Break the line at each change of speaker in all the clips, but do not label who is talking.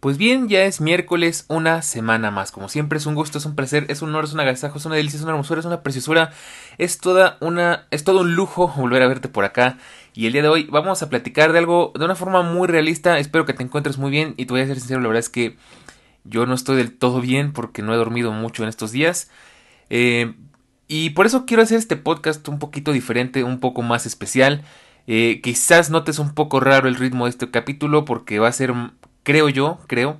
Pues bien, ya es miércoles, una semana más. Como siempre, es un gusto, es un placer, es un honor, es un agasajo, es una delicia, es una hermosura, es una preciosura. Es toda una. es todo un lujo volver a verte por acá. Y el día de hoy vamos a platicar de algo de una forma muy realista. Espero que te encuentres muy bien. Y te voy a ser sincero, la verdad es que yo no estoy del todo bien porque no he dormido mucho en estos días. Eh, y por eso quiero hacer este podcast un poquito diferente, un poco más especial. Eh, quizás notes un poco raro el ritmo de este capítulo porque va a ser creo yo, creo,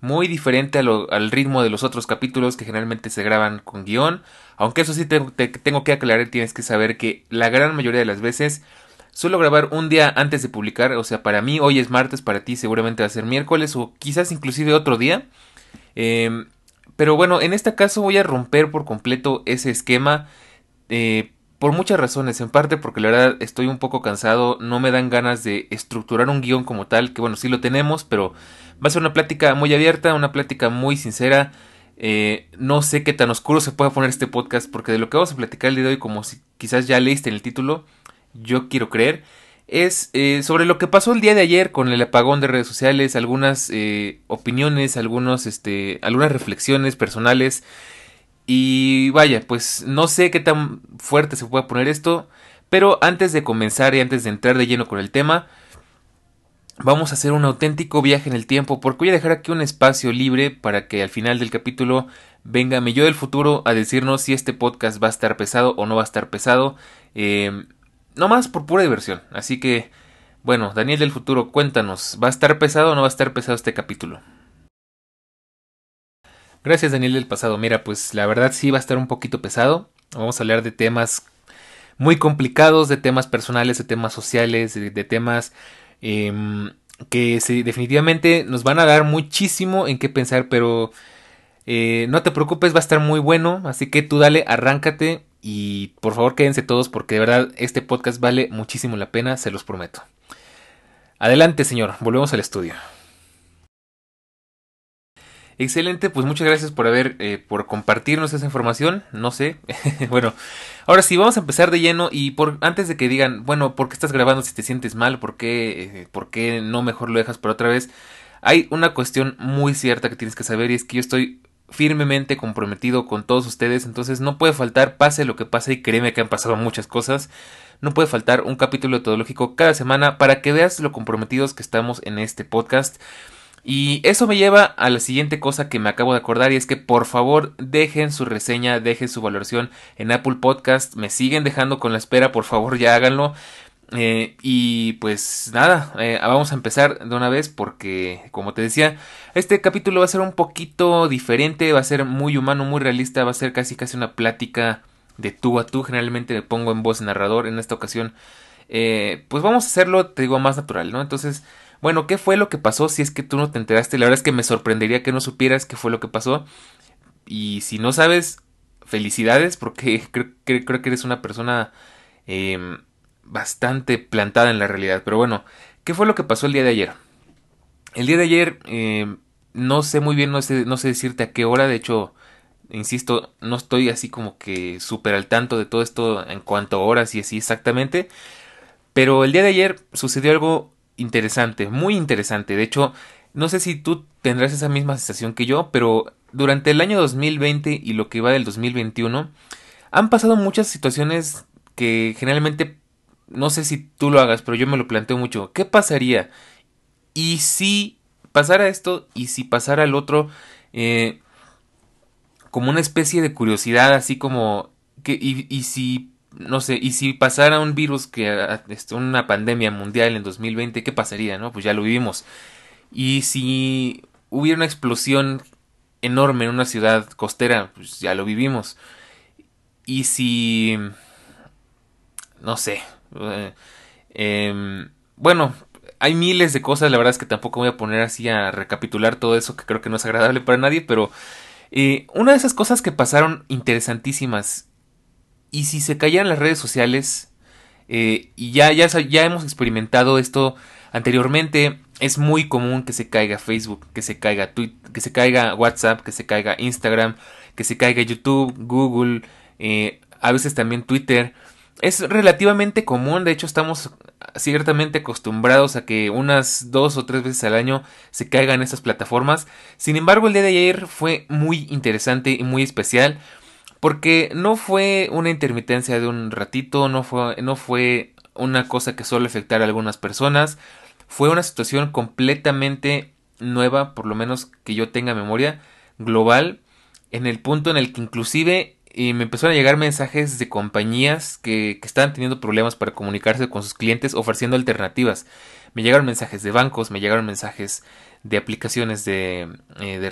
muy diferente al ritmo de los otros capítulos que generalmente se graban con guion. Aunque eso sí te, tengo que aclarar, tienes que saber que la gran mayoría de las veces suelo grabar un día antes de publicar. O sea, para mí hoy es martes, para ti seguramente va a ser miércoles o quizás inclusive otro día. Em, pero bueno, en este caso voy a romper por completo ese esquema. Eh, por muchas razones, en parte porque la verdad estoy un poco cansado, no me dan ganas de estructurar un guion como tal, que bueno, sí lo tenemos, pero va a ser una plática muy abierta, una plática muy sincera. Eh, no sé qué tan oscuro se pueda poner este podcast, porque de lo que vamos a platicar el día de hoy, como si quizás ya leíste en el título, yo quiero creer, es eh, sobre lo que pasó el día de ayer con el apagón de redes sociales, algunas eh, opiniones, algunos, este, algunas reflexiones personales y vaya, pues no sé qué tan fuerte se puede poner esto, pero antes de comenzar y antes de entrar de lleno con el tema, vamos a hacer un auténtico viaje en el tiempo porque voy a dejar aquí un espacio libre para que al final del capítulo venga mi yo del futuro a decirnos si este podcast va a estar pesado o no va a estar pesado, eh, no más por pura diversión. Así que, bueno, Daniel del futuro, cuéntanos, ¿va a estar pesado o no va a estar pesado este capítulo? Gracias Daniel del pasado. Mira, pues la verdad sí va a estar un poquito pesado. Vamos a hablar de temas muy complicados, de temas personales, de temas sociales, de, temas em, que definitivamente nos van a dar muchísimo en qué pensar, pero eh, no te preocupes, va a estar muy bueno. Así que tú dale, arráncate y por favor quédense todos porque de verdad este podcast vale muchísimo la pena, se los prometo. Adelante señor, volvemos al estudio. Excelente, pues muchas gracias por haber, eh, por compartirnos esa información, no sé, bueno, ahora sí, vamos a empezar de lleno y por, antes de que digan, bueno, ¿por qué estás grabando si te sientes mal? ¿Por qué, eh, ¿por qué no mejor lo dejas por otra vez? Hay una cuestión muy cierta que tienes que saber y es que yo estoy firmemente comprometido con todos ustedes, entonces no puede faltar, pase lo que pase y créeme que han pasado muchas cosas, no puede faltar un capítulo etológico cada semana para que veas lo comprometidos que estamos en este podcast. Y eso me lleva a la siguiente cosa que me acabo de acordar y es que por favor dejen su reseña, dejen su valoración en Apple Podcast. Me siguen dejando con la espera, por favor ya háganlo. Eh, y pues nada, eh, vamos a empezar de una vez porque, como te decía, este capítulo va a ser un poquito diferente, va a ser muy humano, muy realista, va a ser casi casi una plática de tú a tú. Generalmente me pongo en voz narrador, en esta ocasión, eh, pues vamos a hacerlo, te digo, más natural, ¿no? Entonces, bueno, ¿qué fue lo que pasó? Si es que tú no te enteraste, la verdad es que me sorprendería que no supieras qué fue lo que pasó. Y si no sabes, felicidades, porque creo, que eres una persona em, bastante plantada en la realidad. Pero bueno, ¿qué fue lo que pasó el día de ayer? El día de ayer, em, no sé muy bien, no sé, no sé decirte a qué hora, de hecho, insisto, no estoy así como que súper al tanto de todo esto en cuanto a horas y así exactamente. Pero el día de ayer sucedió algo interesante, muy interesante. De hecho, no sé si tú tendrás esa misma sensación que yo, pero durante el año 2020 y lo que va del 2021 han pasado muchas situaciones que generalmente no sé si tú lo hagas, pero yo me lo planteo mucho. ¿Qué pasaría? Y si pasara esto y si pasara el otro, eh, como una especie de curiosidad, así como que y, y si no sé, y si pasara un virus que este, una pandemia mundial en 2020, ¿qué pasaría, no? Pues ya lo vivimos. Y si hubiera una explosión enorme en una ciudad costera, pues ya lo vivimos. Y si no sé, eh, em, bueno, hay miles de cosas, la verdad es que tampoco voy a poner así a recapitular todo eso que creo que no es agradable para nadie, pero eh, una de esas cosas que pasaron interesantísimas y si se caían las redes sociales, eh, y ya, ya, ya hemos experimentado esto anteriormente, es muy común que se caiga Facebook, que se caiga Twitter, que se caiga WhatsApp, que se caiga Instagram, que se caiga YouTube, Google, eh, a veces también Twitter. Es relativamente común, de hecho estamos ciertamente acostumbrados a que unas dos o tres veces al año se caigan estas plataformas. Sin embargo, el día de ayer fue muy interesante y muy especial porque no fue una intermitencia de un ratito, no fue, no fue una cosa que solo afectara a algunas personas, fue una situación completamente nueva, por lo menos que yo tenga memoria, global, en el punto en el que inclusive eh, me empezaron a llegar mensajes de compañías que, que estaban teniendo problemas para comunicarse con sus clientes ofreciendo alternativas. Me llegaron mensajes de bancos, me llegaron mensajes de aplicaciones de, eh, de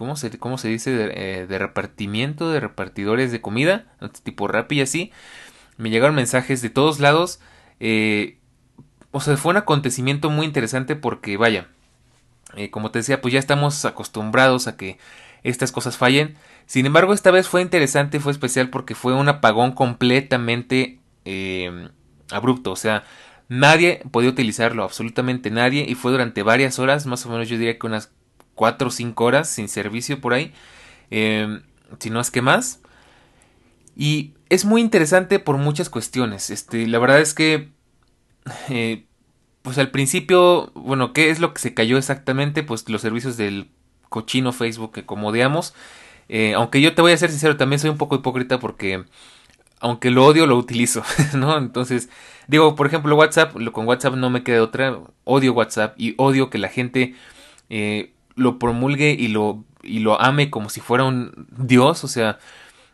¿cómo se, cómo se dice? De, eh, de, repartimiento, de repartidores de comida, tipo Rappi y así. Me llegaron mensajes de todos lados. Eh, o sea, fue un acontecimiento muy interesante porque, vaya, eh, como te decía, pues ya estamos acostumbrados a que estas cosas fallen. Sin embargo, esta vez fue interesante, fue especial porque fue un apagón completamente abrupto. O sea, nadie podía utilizarlo, absolutamente nadie. Y fue durante varias horas, más o menos yo diría que unas 4 o 5 horas sin servicio por ahí, em, si no es que más. Y es muy interesante por muchas cuestiones. Este, la verdad es que, eh, pues al principio, bueno, ¿qué es lo que se cayó exactamente? Pues los servicios del cochino Facebook que como odiamos. Eh, aunque yo te voy a ser sincero, también soy un poco hipócrita porque aunque lo odio, lo utilizo, ¿no? Entonces, digo, por ejemplo, WhatsApp, con WhatsApp no me queda otra, odio WhatsApp y odio que la gente eh, lo promulgue y lo, y lo ame como si fuera un dios, o sea,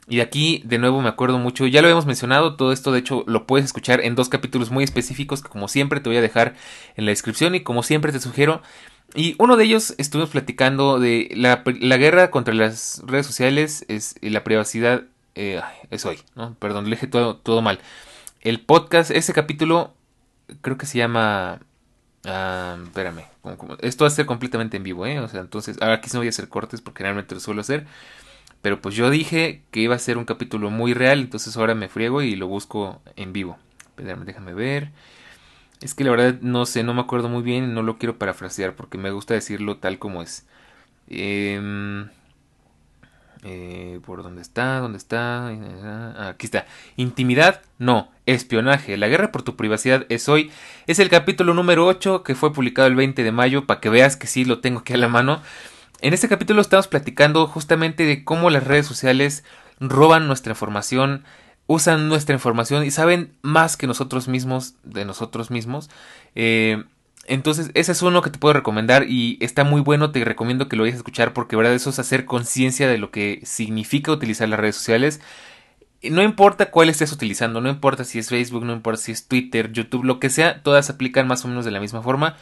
y aquí de nuevo me acuerdo mucho, ya lo habíamos mencionado, todo esto de hecho lo puedes escuchar en dos capítulos muy específicos que como siempre te voy a dejar en la descripción y como siempre te sugiero. Y uno de ellos estuvimos platicando de la, la guerra contra las redes sociales es la privacidad eh, es hoy, ¿no? Perdón, le dije todo, todo mal. El podcast, ese capítulo creo que se llama Ah, espérame. Esto va a ser completamente en vivo, ¿eh? O sea, entonces, ahora aquí no voy a hacer cortes porque realmente lo suelo hacer. Pero pues yo dije que iba a ser un capítulo muy real, entonces ahora me friego y lo busco en vivo. Déjame ver. Es que la verdad no sé, no me acuerdo muy bien, no lo quiero parafrasear porque me gusta decirlo tal como es. Eh, eh, ¿Por dónde está? ¿Dónde está? Ah, aquí está. Intimidad, no. Espionaje. La guerra por tu privacidad es hoy. Es el capítulo número 8 que fue publicado el 20 de mayo para que veas que sí lo tengo aquí a la mano. En este capítulo estamos platicando justamente de cómo las redes sociales roban nuestra información, usan nuestra información y saben más que nosotros mismos de nosotros mismos. Eh, entonces, ese es uno que te puedo recomendar y está muy bueno, te recomiendo que lo vayas a escuchar porque, verdad, eso es hacer conciencia de lo que significa utilizar las redes sociales. No importa cuál estés utilizando, no importa si es Facebook, no importa si es Twitter, YouTube, lo que sea, todas aplican más o menos de la misma forma.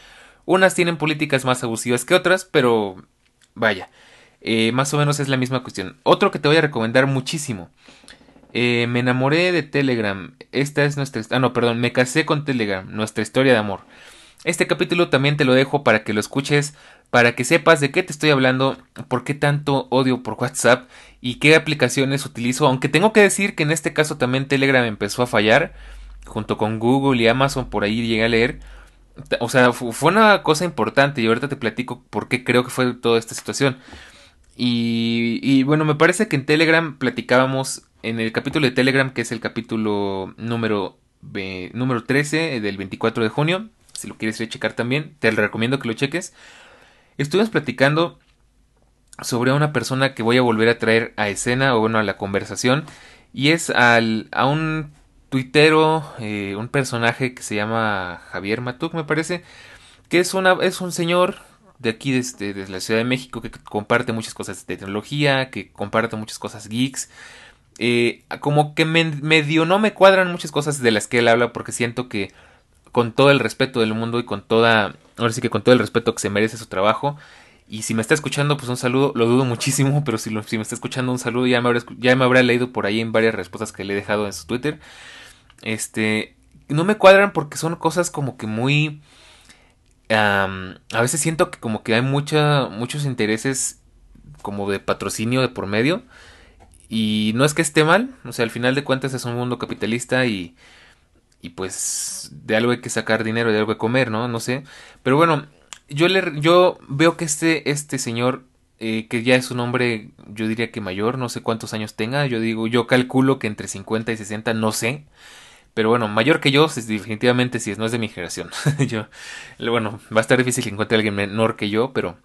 Unas tienen políticas más abusivas que otras, pero vaya, eh, más o menos es la misma cuestión. Otro que te voy a recomendar muchísimo. Eh, me enamoré de Telegram. Esta es nuestra... Ah, no, perdón, me casé con Telegram, nuestra historia de amor. Este capítulo también te lo dejo para que lo escuches, para que sepas de qué te estoy hablando, por qué tanto odio por WhatsApp y qué aplicaciones utilizo, aunque tengo que decir que en este caso también Telegram empezó a fallar, junto con Google y Amazon, por ahí llegué a leer. O sea, fue una cosa importante y ahorita te platico por qué creo que fue toda esta situación. Y, bueno, me parece que en Telegram platicábamos en el capítulo de Telegram, que es el capítulo número, número 13 del 24 de junio, si lo quieres checar también, te recomiendo que lo cheques. Estuvimos platicando sobre una persona que voy a volver a traer a escena o bueno a la conversación y es al, a un tuitero, eh, un personaje que se llama Javier Matuk me parece, que es, una, es un señor de aquí desde, desde la Ciudad de México que comparte muchas cosas de tecnología, que comparte muchas cosas geeks eh, como que me, medio no me cuadran muchas cosas de las que él habla porque siento que con todo el respeto del mundo y con toda, ahora sí que con todo el respeto que se merece su trabajo, y si me está escuchando, pues un saludo, lo dudo muchísimo, pero si, lo, si me está escuchando un saludo, ya me, habrá, ya me leído por ahí en varias respuestas que le he dejado en su Twitter. Este, no me cuadran porque son cosas como que muy... a veces siento que como que hay mucha, muchos intereses como de patrocinio de por medio. Y no es que esté mal, o sea, al final de cuentas es un mundo capitalista y, y pues de algo hay que sacar dinero, de algo que comer, ¿no? No sé. Pero bueno, yo, le, yo veo que este, este señor, eh, que ya es un hombre, yo diría que mayor, no sé cuántos años tenga, yo digo, yo calculo que entre 50 y 60, no sé. Pero bueno, mayor que yo, definitivamente sí, no es de mi generación. yo, bueno, va a estar difícil que encuentre a alguien menor que yo, pero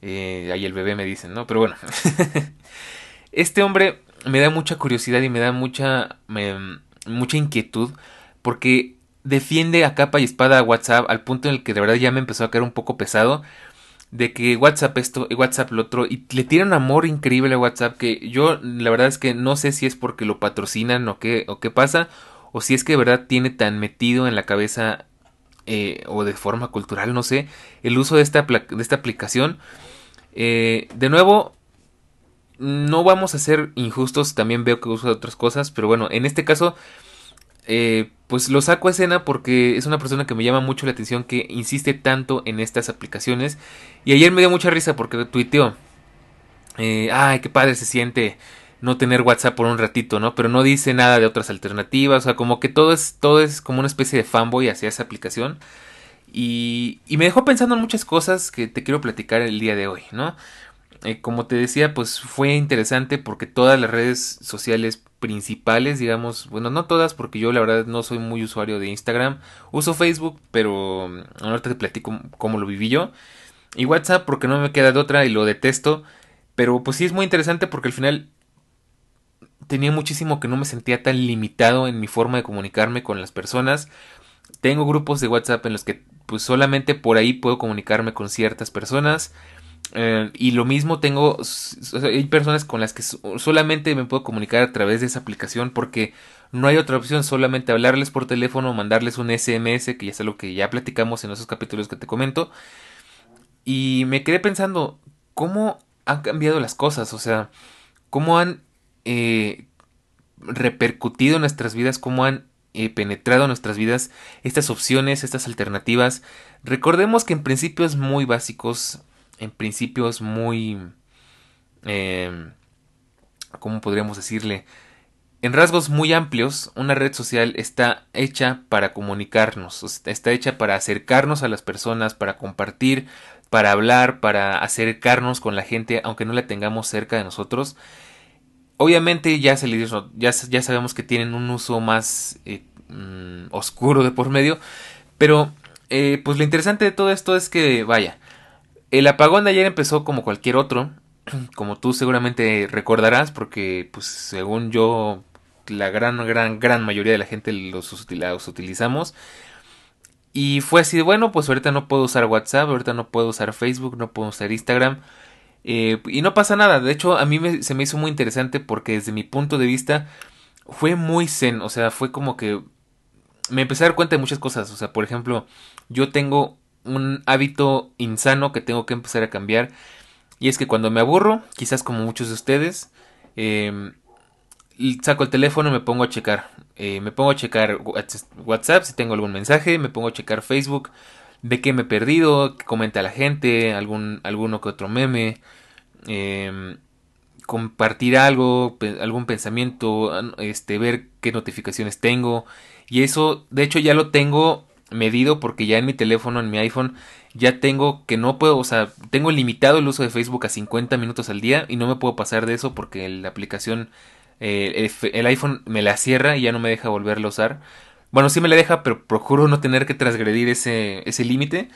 eh, ahí el bebé me dicen, ¿no? Pero bueno, este hombre me da mucha curiosidad y me da mucha, mucha inquietud porque defiende a capa y espada a WhatsApp al punto en el que de verdad ya me empezó a caer un poco pesado de que WhatsApp esto y WhatsApp lo otro y le tiran un amor increíble a WhatsApp que yo la verdad es que no sé si es porque lo patrocinan o qué o qué pasa o si es que de verdad tiene tan metido en la cabeza eh, o de forma cultural, no sé, el uso de esta, de esta aplicación. Eh, de nuevo, no vamos a ser injustos, también veo que usa otras cosas, pero bueno, en este caso, eh, pues lo saco a escena porque es una persona que me llama mucho la atención, que insiste tanto en estas aplicaciones. Y ayer me dio mucha risa porque tuiteó, ay, qué padre se siente no tener WhatsApp por un ratito, ¿no? Pero no dice nada de otras alternativas, o sea, como que todo es, todo es como una especie de fanboy hacia esa aplicación. Y, y me dejó pensando en muchas cosas que te quiero platicar el día de hoy, ¿no? Eh, como te decía, pues fue interesante porque todas las redes sociales principales, digamos, bueno, no todas, porque yo la verdad no soy muy usuario de Instagram, uso Facebook, pero mm, ahorita te platico cómo lo viví yo. Y WhatsApp porque no me queda de otra y lo detesto, pero pues sí es muy interesante porque al final tenía muchísimo que no me sentía tan limitado en mi forma de comunicarme con las personas. Tengo grupos de WhatsApp en los que pues solamente por ahí puedo comunicarme con ciertas personas. Eh, y lo mismo tengo, hay personas con las que solamente me puedo comunicar a través de esa aplicación porque no hay otra opción, solamente hablarles por teléfono, mandarles un SMS, que ya es algo que ya platicamos en esos capítulos que te comento. Y me quedé pensando, ¿cómo han cambiado las cosas? O sea, ¿cómo han eh, repercutido nuestras vidas, cómo han eh, penetrado en nuestras vidas estas opciones, estas alternativas. Recordemos que en principios muy básicos, en principios muy... Eh, ¿Cómo podríamos decirle? En rasgos muy amplios, una red social está hecha para comunicarnos, está hecha para acercarnos a las personas, para compartir, para hablar, para acercarnos con la gente, aunque no la tengamos cerca de nosotros. Obviamente ya, se ya, ya sabemos que tienen un uso más eh, mm, oscuro de por medio, pero eh, pues lo interesante de todo esto es que, vaya, el apagón de ayer empezó como cualquier otro, como tú seguramente recordarás, porque pues según yo la gran, gran, gran mayoría de la gente los, utilizamos. Y fue así bueno, pues ahorita no puedo usar WhatsApp, ahorita no puedo usar Facebook, no puedo usar Instagram. Eh, y no pasa nada, de hecho a mí se me hizo muy interesante porque desde mi punto de vista fue muy zen, o sea, fue como que me empecé a dar cuenta de muchas cosas, o sea, por ejemplo, yo tengo un hábito insano que tengo que empezar a cambiar y es que cuando me aburro, quizás como muchos de ustedes, em, saco el teléfono y me pongo a checar. Eh, me pongo a checar WhatsApp si tengo algún mensaje, me pongo a checar Facebook, ve que me he perdido, que comenta la gente, algún, alguno que otro meme, em, compartir algo, algún pensamiento, este, ver qué notificaciones tengo. Y eso, de hecho, ya lo tengo medido porque ya en mi teléfono, en mi iPhone, ya tengo que no puedo, o sea, tengo limitado el uso de Facebook a 50 minutos al día y no me puedo pasar de eso porque la aplicación, eh, el, iPhone me la cierra y ya no me deja volverlo a usar. Bueno, sí me la deja, pero procuro no tener que transgredir ese, ese límite.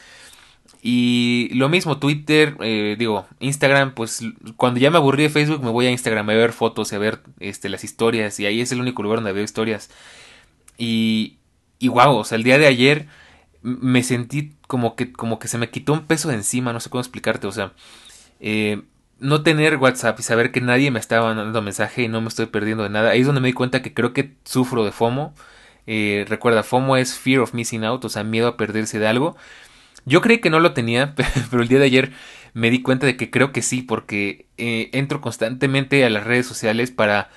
Y lo mismo, Twitter, eh, digo, Instagram, pues cuando ya me aburrí de Facebook me voy a Instagram a ver fotos a ver este, las historias. Y ahí es el único lugar donde veo historias. Y, y wow, o sea, el día de ayer me sentí como que, como que se me quitó un peso de encima, no sé cómo explicarte, o sea, eh, no tener WhatsApp y saber que nadie me estaba mandando mensaje y no me estoy perdiendo de nada, ahí es donde me di cuenta que creo que sufro de FOMO. Eh, recuerda, FOMO es Fear of Missing Out, o sea, miedo a perderse de algo. Yo creí que no lo tenía, pero el día de ayer me di cuenta de que creo que sí, porque eh, entro constantemente a las redes sociales para,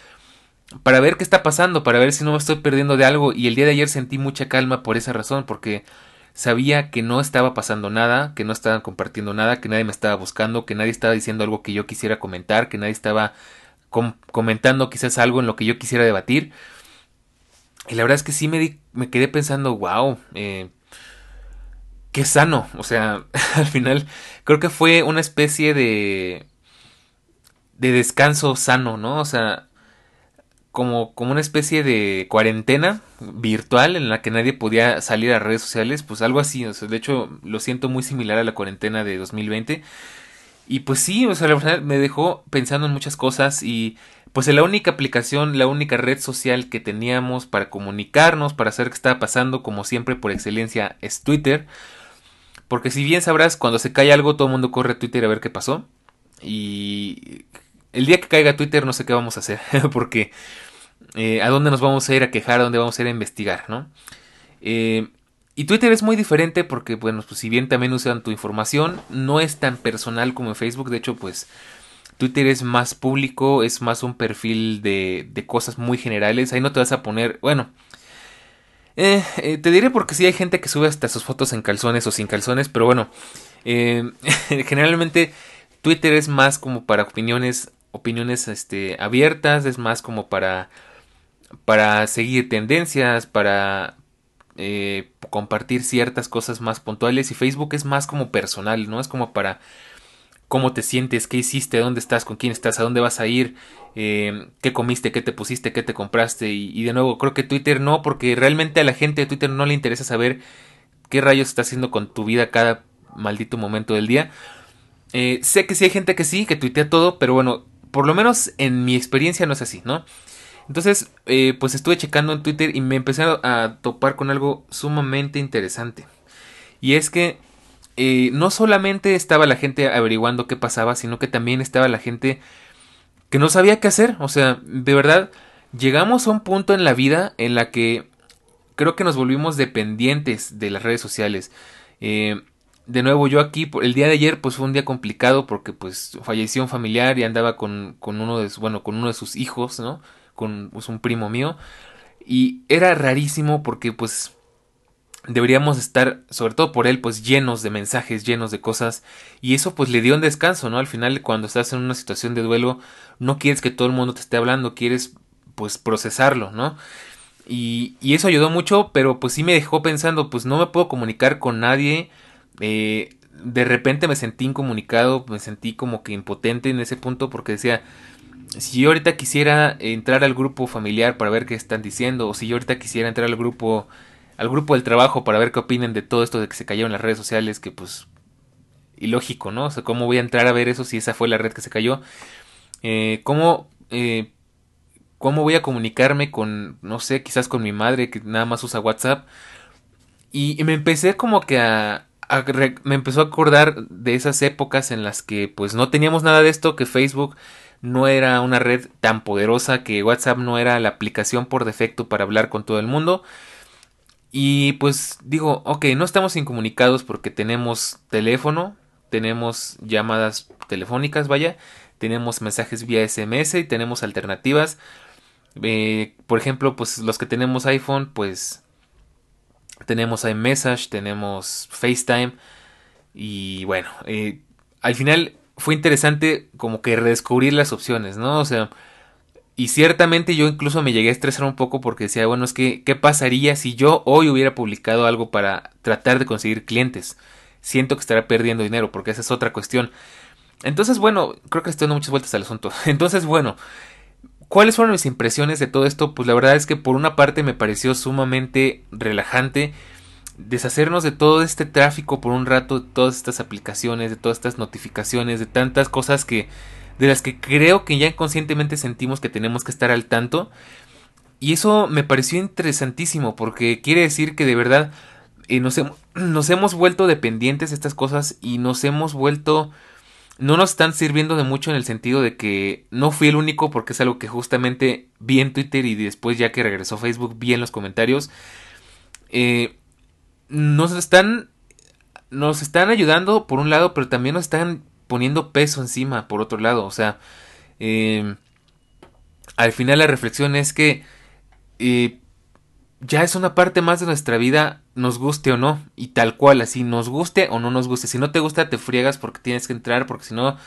para ver qué está pasando, para ver si no me estoy perdiendo de algo. Y el día de ayer sentí mucha calma por esa razón, porque sabía que no estaba pasando nada, que no estaban compartiendo nada, que nadie me estaba buscando, que nadie estaba diciendo algo que yo quisiera comentar, que nadie estaba comentando quizás algo en lo que yo quisiera debatir. Y la verdad es que sí me, me quedé pensando, wow, eh, qué sano. O sea, al final creo que fue una especie de de descanso sano, ¿no? O sea, como, como una especie de cuarentena virtual en la que nadie podía salir a redes sociales, pues algo así, de hecho lo siento muy similar a la cuarentena de 2020. Y pues sí, o sea, me dejó pensando en muchas cosas y pues la única aplicación, la única red social que teníamos para comunicarnos, para saber qué estaba pasando, como siempre por excelencia, es Twitter. Porque si bien sabrás, cuando se cae algo, todo el mundo corre a Twitter a ver qué pasó. Y el día que caiga Twitter no sé qué vamos a hacer, porque eh, a dónde nos vamos a ir a quejar, a dónde vamos a ir a investigar, ¿no? Eh, y Twitter es muy diferente porque, bueno, pues si bien también usan tu información, no es tan personal como en Facebook, de hecho, pues Twitter es más público, es más un perfil de, de cosas muy generales, ahí no te vas a poner, bueno, eh, te diré porque sí hay gente que sube hasta sus fotos en calzones o sin calzones, pero bueno, generalmente Twitter es más como para opiniones opiniones este, abiertas, es más como para, para seguir tendencias, para eh, compartir ciertas cosas más puntuales y Facebook es más como personal, ¿no? Es como para cómo te sientes, qué hiciste, dónde estás, con quién estás, a dónde vas a ir, eh, qué comiste, qué te pusiste, qué te compraste y, y, de nuevo creo que Twitter no, porque realmente a la gente de Twitter no le interesa saber qué rayos está haciendo con tu vida cada maldito momento del día. Eh, sé que sí hay gente que sí, que tuitea todo, pero bueno, por lo menos en mi experiencia no es así, ¿no? Entonces, eh, pues estuve checando en Twitter y me empecé a topar con algo sumamente interesante. Y es que eh, no solamente estaba la gente averiguando qué pasaba, sino que también estaba la gente que no sabía qué hacer. O sea, de verdad, llegamos a un punto en la vida en la que creo que nos volvimos dependientes de las redes sociales. Eh, de nuevo yo aquí el día de ayer pues fue un día complicado porque pues falleció un familiar y andaba con, con uno de bueno con uno de sus hijos no con pues, un primo mío. Y era rarísimo porque pues deberíamos estar sobre todo por él pues llenos de mensajes llenos de cosas. Y eso pues le dio un descanso no al final cuando estás en una situación de duelo no quieres que todo el mundo te esté hablando quieres pues procesarlo no y, y eso ayudó mucho pero pues sí me dejó pensando pues no me puedo comunicar con nadie. Eh, de repente me sentí incomunicado, me sentí como que impotente en ese punto porque decía, si yo ahorita quisiera entrar al grupo familiar para ver qué están diciendo, o si yo ahorita quisiera entrar al grupo, al grupo del trabajo para ver qué opinen de todo esto de que se cayó en las redes sociales, que pues ilógico, ¿no? O sea, ¿cómo voy a entrar a ver eso si esa fue la red que se cayó? Eh, ¿Cómo, eh, ¿Cómo voy a comunicarme con, no sé, quizás con mi madre que nada más usa WhatsApp? y me empecé como que a, me empezó a acordar de esas épocas en las que pues no teníamos nada de esto, que Facebook no era una red tan poderosa, que WhatsApp no era la aplicación por defecto para hablar con todo el mundo. Y pues digo, ok, no estamos incomunicados porque tenemos teléfono, tenemos llamadas telefónicas, vaya, tenemos mensajes vía SMS y tenemos alternativas. Eh, por ejemplo, pues los que tenemos iPhone, pues tenemos iMessage, tenemos FaceTime y bueno, eh, al final fue interesante como que redescubrir las opciones, ¿no? O sea, y ciertamente yo incluso me llegué a estresar un poco porque decía, bueno, es que, ¿qué pasaría si yo hoy hubiera publicado algo para tratar de conseguir clientes? Siento que estará perdiendo dinero porque esa es otra cuestión. Entonces, bueno, creo que estoy dando muchas vueltas al asunto. Entonces, bueno, ¿Cuáles fueron mis impresiones de todo esto? Pues la verdad es que por una parte me pareció sumamente relajante deshacernos de todo este tráfico por un rato, de todas estas aplicaciones, de todas estas notificaciones, de tantas cosas que de las que creo que ya inconscientemente sentimos que tenemos que estar al tanto. Y eso me pareció interesantísimo porque quiere decir que de verdad eh, nos, nos hemos vuelto dependientes de estas cosas y nos hemos vuelto no nos están sirviendo de mucho en el sentido de que no fui el único porque es algo que justamente vi en Twitter y después ya que regresó Facebook vi en los comentarios. Eh, nos están nos están ayudando por un lado, pero también nos están poniendo peso encima por otro lado. O sea, eh, al final la reflexión es que eh, ya es una parte más de nuestra vida, nos guste o no, y tal cual, así, nos guste o no nos guste. Si no te gusta, te friegas porque tienes que entrar, porque si no,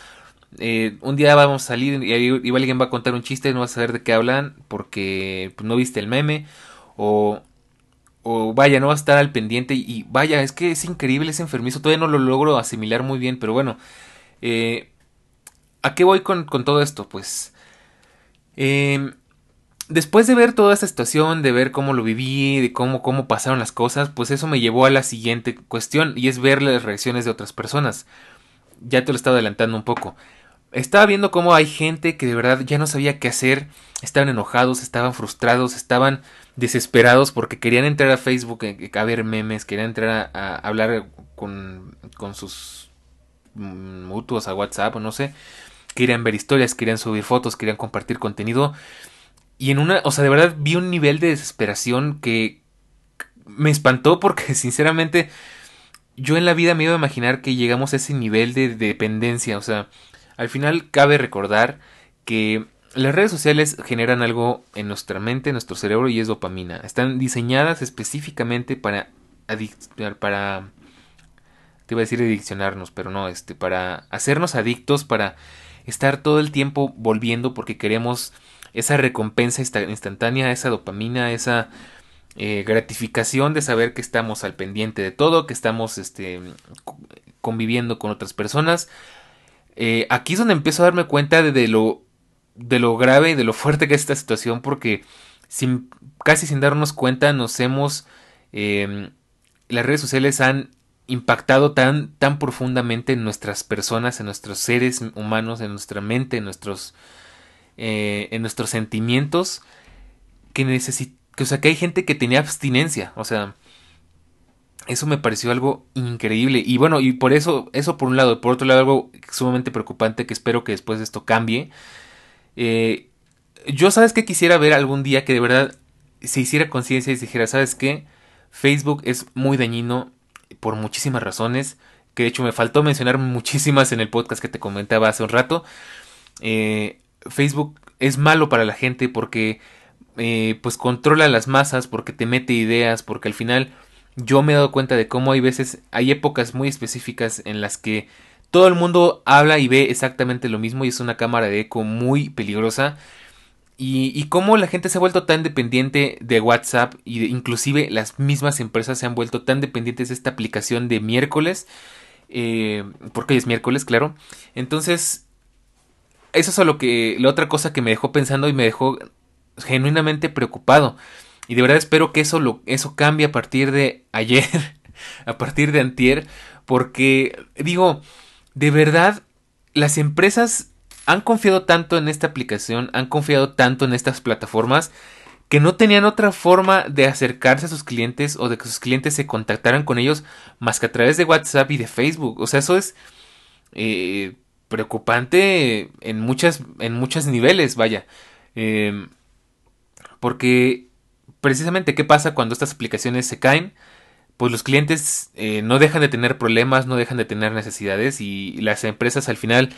eh, un día vamos a salir y alguien va a contar un chiste y no vas a saber de qué hablan porque pues, no viste el meme, o, o vaya, no vas a estar al pendiente, y, vaya, es que es increíble, ese enfermizo, todavía no lo logro asimilar muy bien, pero bueno, eh, ¿a qué voy con, con todo esto? Pues, eh, después de ver toda esta situación, de ver cómo lo viví, de cómo, cómo pasaron las cosas, pues eso me llevó a la siguiente cuestión y es ver las reacciones de otras personas. Ya te lo estaba adelantando un poco. Estaba viendo cómo hay gente que de verdad ya no sabía qué hacer, estaban enojados, estaban frustrados, estaban desesperados porque querían entrar a Facebook eh, a, ver memes, querían entrar a, hablar con, con sus mutuos a WhatsApp o no sé, querían ver historias, querían subir fotos, querían compartir contenido y en una, o sea, de verdad vi un nivel de desesperación que me espantó porque sinceramente yo en la vida me iba a imaginar que llegamos a ese nivel de dependencia. O sea, al final cabe recordar que las redes sociales generan algo en nuestra mente, en nuestro cerebro y es dopamina. Están diseñadas específicamente para para te iba a decir adiccionarnos, pero no, este para hacernos adictos, para estar todo el tiempo volviendo porque queremos esa recompensa instantánea, esa dopamina, esa eh, gratificación de saber que estamos al pendiente de todo, que estamos este, conviviendo con otras personas. Eh, aquí es donde empiezo a darme cuenta de, lo, de lo grave y de lo fuerte que es esta situación porque sin, casi sin darnos cuenta nos hemos... Em, las redes sociales han impactado tan, tan profundamente en nuestras personas, en nuestros seres humanos, en nuestra mente, en nuestros eh, en nuestros sentimientos que necesita, o sea, que hay gente que tenía abstinencia, o sea, eso me pareció algo increíble y bueno, y por eso, eso por un lado, por otro lado algo sumamente preocupante que espero que después de esto cambie. Eh, yo sabes que quisiera ver algún día que de verdad se hiciera conciencia y se dijera, ¿sabes qué? Facebook es muy dañino por muchísimas razones, que de hecho me faltó mencionar muchísimas en el podcast que te comentaba hace un rato. Eh, Facebook es malo para la gente porque eh, pues controla las masas, porque te mete ideas, porque al final yo me he dado cuenta de cómo hay veces, hay épocas muy específicas en las que todo el mundo habla y ve exactamente lo mismo y es una cámara de eco muy peligrosa. Y, cómo la gente se ha vuelto tan dependiente de WhatsApp y inclusive las mismas empresas se han vuelto tan dependientes de esta aplicación de miércoles. Eh, porque hoy es miércoles, claro. Entonces, eso es lo que, la otra cosa que me dejó pensando y me dejó genuinamente preocupado. Y de verdad espero que eso, lo, eso cambie a partir de ayer, a partir de antier, porque digo, de verdad, las empresas han confiado tanto en esta aplicación, han confiado tanto en estas plataformas, que no tenían otra forma de acercarse a sus clientes o de que sus clientes se contactaran con ellos más que a través de WhatsApp y de Facebook. O sea, eso es... Eh, preocupante en muchas en muchos niveles, vaya. Em, porque precisamente qué pasa cuando estas aplicaciones se caen, pues los clientes eh, no dejan de tener problemas, no dejan de tener necesidades y las empresas al final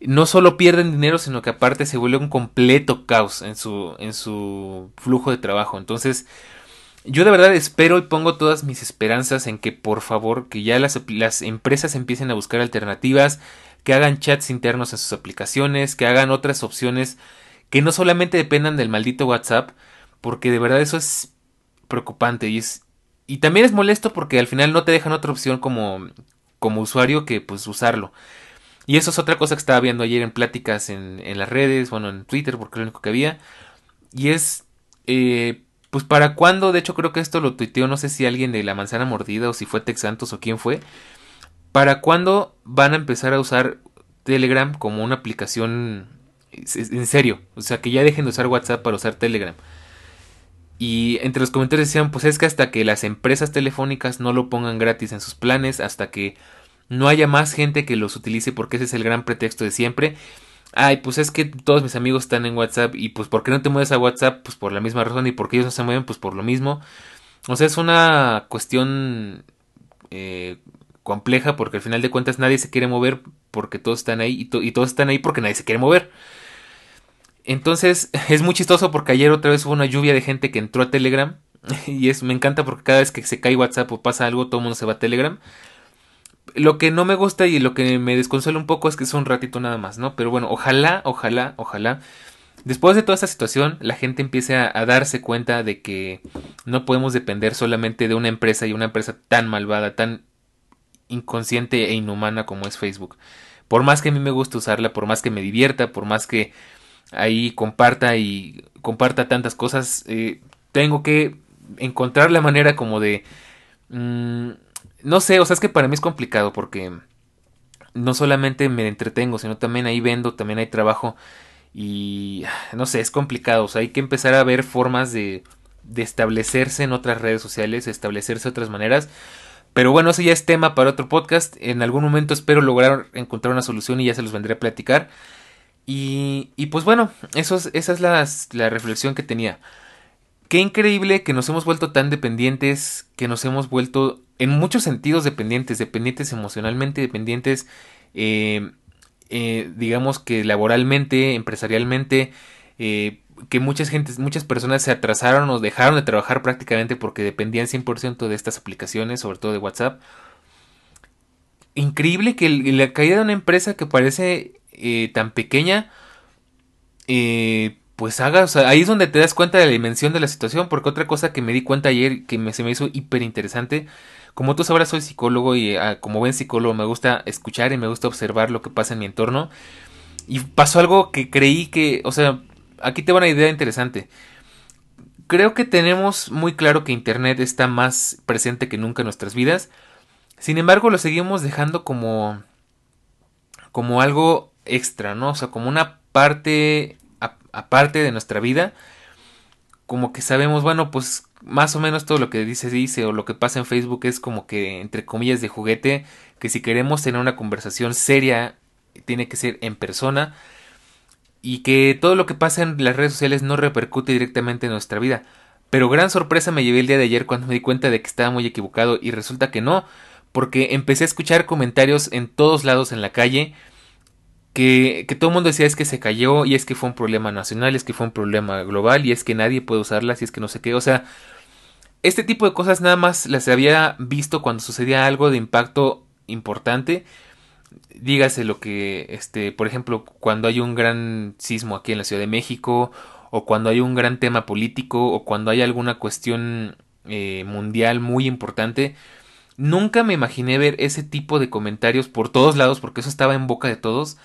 no solo pierden dinero, sino que aparte se vuelve un completo caos en su, en su flujo de trabajo. Entonces, yo de verdad espero y pongo todas mis esperanzas en que por favor que ya las, las empresas empiecen a buscar alternativas, que hagan chats internos en sus aplicaciones, que hagan otras opciones que no solamente dependan del maldito WhatsApp, porque de verdad eso es preocupante y es y también es molesto porque al final no te dejan otra opción como como usuario que pues usarlo. Y eso es otra cosa que estaba viendo ayer en pláticas en, en las redes, bueno, en Twitter, porque es lo único que había. Y es, eh, pues para cuándo, de hecho creo que esto lo tuiteó, no sé si alguien de la manzana mordida o si fue Tex Santos o quién fue, ¿Para cuándo van a empezar a usar Telegram como una aplicación en serio? O sea, que ya dejen de usar WhatsApp para usar Telegram. Y entre los comentarios decían, pues es que hasta que las empresas telefónicas no lo pongan gratis en sus planes, hasta que no haya más gente que los utilice porque ese es el gran pretexto de siempre. Ay, pues es que todos mis amigos están en WhatsApp y pues ¿por qué no te mueves a WhatsApp? Pues por la misma razón y porque ellos no se mueven pues por lo mismo. O sea, es una cuestión eh, compleja porque al final de cuentas nadie se quiere mover porque todos están ahí y, y, todos están ahí porque nadie se quiere mover. Entonces es muy chistoso porque ayer otra vez hubo una lluvia de gente que entró a Telegram y es me encanta porque cada vez que se cae WhatsApp o pasa algo todo el mundo se va a Telegram. Lo que no me gusta y lo que me desconsuela un poco es que es un ratito nada más, ¿no? Pero bueno, ojalá, ojalá, ojalá. Después de toda esta situación, la gente empiece a, a darse cuenta de que no podemos depender solamente de una empresa y una empresa tan malvada, tan inconsciente e inhumana como es Facebook. Por más que a mí me guste usarla, por más que me divierta, por más que ahí comparta y comparta tantas cosas, eh, tengo que encontrar la manera como de... Mmm, no sé, o sea, es que para mí es complicado porque no solamente me entretengo, sino también ahí vendo, también hay trabajo y no sé, es complicado, o sea, hay que empezar a ver formas de, de establecerse en otras redes sociales, establecerse de otras maneras. Pero bueno, eso ya es tema para otro podcast. En algún momento espero lograr encontrar una solución y ya se los vendré a platicar. Y, y pues bueno, eso es, esa es la, la reflexión que tenía. Qué increíble que nos hemos vuelto tan dependientes, que nos hemos vuelto en muchos sentidos dependientes, dependientes emocionalmente, dependientes, eh, eh, digamos que laboralmente, empresarialmente, eh, que muchas gentes, muchas personas se atrasaron o dejaron de trabajar prácticamente porque dependían 100% de estas aplicaciones, sobre todo de WhatsApp. Increíble que la caída de una empresa que parece tan pequeña, pues haga, o sea, ahí es donde te das cuenta de la dimensión de la situación, porque otra cosa que me di cuenta ayer que se me hizo hiper interesante, como tú sabrás soy psicólogo y ah, como buen psicólogo me gusta escuchar y me gusta observar lo que pasa en mi entorno, y pasó algo que creí que, o sea, aquí te va una idea interesante. Creo que tenemos muy claro que Internet está más presente que nunca en nuestras vidas, sin embargo lo seguimos dejando como como algo extra, ¿no? O sea, como una parte aparte de nuestra vida, como que sabemos, bueno, pues más o menos todo lo que dice dice o lo que pasa en Facebook es como que entre comillas de juguete, que si queremos tener una conversación seria tiene que ser en persona y que todo lo que pasa en las redes sociales no repercute directamente en nuestra vida. Pero gran sorpresa me llevé el día de ayer cuando me di cuenta de que estaba muy equivocado y resulta que no, porque empecé a escuchar comentarios en todos lados en la calle que, todo el mundo decía es que se cayó y es que fue un problema nacional, es que fue un problema global y es que nadie puede usarla y es que no sé qué. O sea, este tipo de cosas nada más las había visto cuando sucedía algo de impacto importante. Dígase lo que, este, por ejemplo, cuando hay un gran sismo aquí en la Ciudad de México, o cuando hay un gran tema político, o cuando hay alguna cuestión eh, mundial muy importante. Nunca me imaginé ver ese tipo de comentarios por todos lados, porque eso estaba en boca de todos